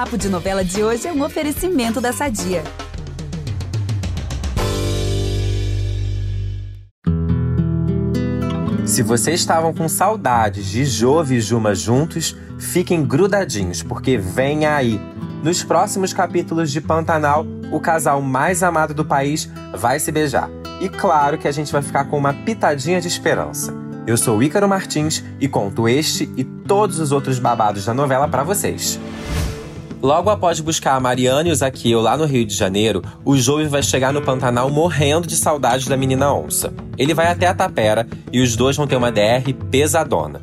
Papo de Novela de hoje é um oferecimento da Sadia. Se vocês estavam com saudades de Jove e Juma juntos, fiquem grudadinhos, porque vem aí. Nos próximos capítulos de Pantanal, o casal mais amado do país vai se beijar. E claro que a gente vai ficar com uma pitadinha de esperança. Eu sou Ícaro Martins e conto este e todos os outros babados da novela para vocês. Logo após buscar a Mariana e o Zaqueu lá no Rio de Janeiro, o Jove vai chegar no Pantanal morrendo de saudade da menina onça. Ele vai até a Tapera e os dois vão ter uma DR pesadona.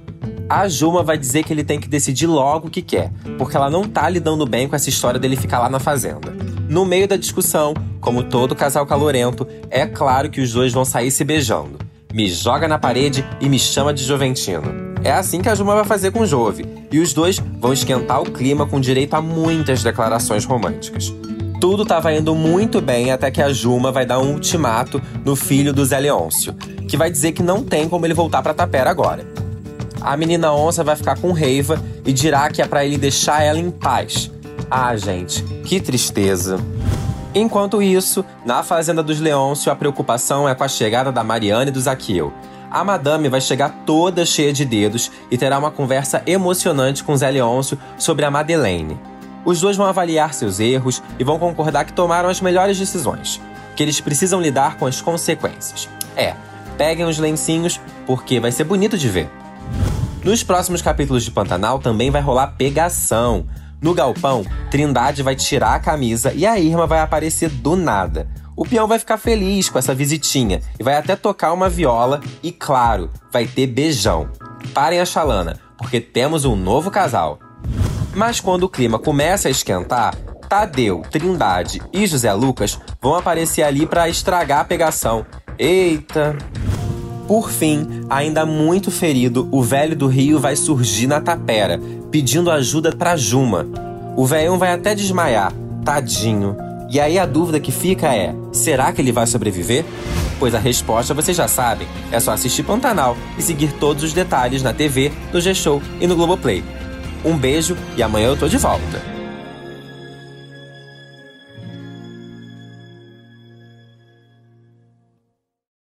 A Juma vai dizer que ele tem que decidir logo o que quer, porque ela não tá lidando bem com essa história dele ficar lá na fazenda. No meio da discussão, como todo casal calorento, é claro que os dois vão sair se beijando. Me joga na parede e me chama de Joventino. É assim que a Juma vai fazer com Jove, e os dois vão esquentar o clima com direito a muitas declarações românticas. Tudo estava indo muito bem até que a Juma vai dar um ultimato no filho do Zé Leôncio, que vai dizer que não tem como ele voltar para Tapera agora. A menina onça vai ficar com raiva e dirá que é para ele deixar ela em paz. Ah, gente, que tristeza. Enquanto isso, na fazenda dos Leôncio, a preocupação é com a chegada da Mariana e do Zaqueu. A madame vai chegar toda cheia de dedos e terá uma conversa emocionante com Zé Leôncio sobre a Madeleine. Os dois vão avaliar seus erros e vão concordar que tomaram as melhores decisões, que eles precisam lidar com as consequências. É, peguem os lencinhos porque vai ser bonito de ver. Nos próximos capítulos de Pantanal também vai rolar pegação. No galpão, Trindade vai tirar a camisa e a Irma vai aparecer do nada. O peão vai ficar feliz com essa visitinha e vai até tocar uma viola e, claro, vai ter beijão. Parem a chalana, porque temos um novo casal. Mas quando o clima começa a esquentar, Tadeu, Trindade e José Lucas vão aparecer ali para estragar a pegação. Eita! Por fim, ainda muito ferido, o velho do Rio vai surgir na tapera, pedindo ajuda para Juma. O velhão vai até desmaiar, tadinho. E aí a dúvida que fica é: será que ele vai sobreviver? Pois a resposta vocês já sabem, é só assistir Pantanal e seguir todos os detalhes na TV, no G-Show e no Globoplay. Um beijo e amanhã eu tô de volta.